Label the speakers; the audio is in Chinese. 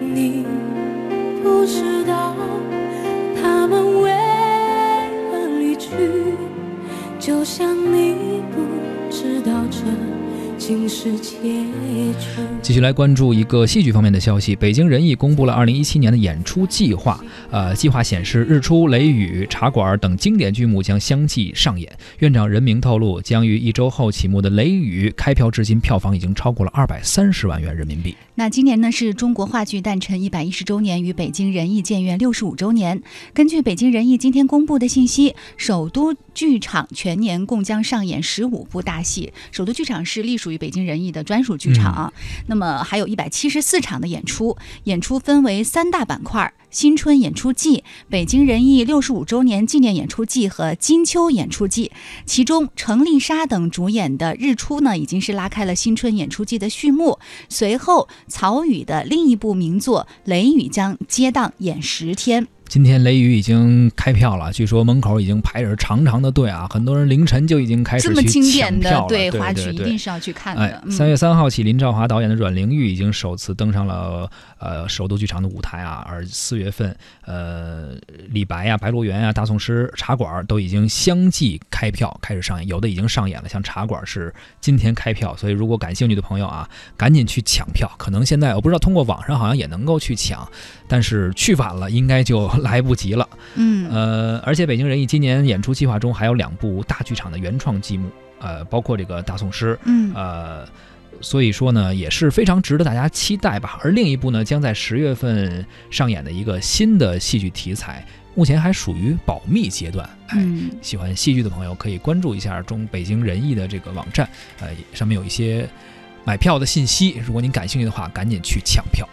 Speaker 1: 你不知道他们为何离去，就像你不知道这。
Speaker 2: 继续来关注一个戏剧方面的消息，北京人艺公布了二零一七年的演出计划。呃，计划显示，《日出》《雷雨》《茶馆》等经典剧目将相继上演。院长任明透露，将于一周后启幕的《雷雨》开票至今票房已经超过了二百三十万元人民币。
Speaker 3: 那今年呢是中国话剧诞辰一百一十周年与北京人艺建院六十五周年。根据北京人艺今天公布的信息，首都剧场全年共将上演十五部大戏。首都剧场是隶属于北京人艺的专属剧场啊。那么还有一百七十四场的演出，演出分为三大板块。新春演出季、北京人艺六十五周年纪念演出季和金秋演出季，其中程丽莎等主演的《日出》呢，已经是拉开了新春演出季的序幕。随后，曹禺的另一部名作《雷雨》将接档演十天。
Speaker 2: 今天雷雨已经开票了，据说门口已经排着长长的队啊，很多人凌晨就已经开始
Speaker 3: 这么经典的
Speaker 2: 对
Speaker 3: 话剧，一定是要去看
Speaker 2: 的。三月三号起，林兆华导演的《阮玲玉》已经首次登上了呃首都剧场的舞台啊，而四月份呃李白呀、白鹿原呀、大宋诗、茶馆都已经相继开票开始上演，有的已经上演了，像茶馆是今天开票，所以如果感兴趣的朋友啊，赶紧去抢票。可能现在我不知道通过网上好像也能够去抢，但是去晚了应该就。来不及了，
Speaker 3: 嗯，
Speaker 2: 呃，而且北京人艺今年演出计划中还有两部大剧场的原创剧目，呃，包括这个大宋诗，
Speaker 3: 嗯，
Speaker 2: 呃，所以说呢，也是非常值得大家期待吧。而另一部呢，将在十月份上演的一个新的戏剧题材，目前还属于保密阶段。哎，喜欢戏剧的朋友可以关注一下中北京人艺的这个网站，呃，上面有一些买票的信息。如果您感兴趣的话，赶紧去抢票。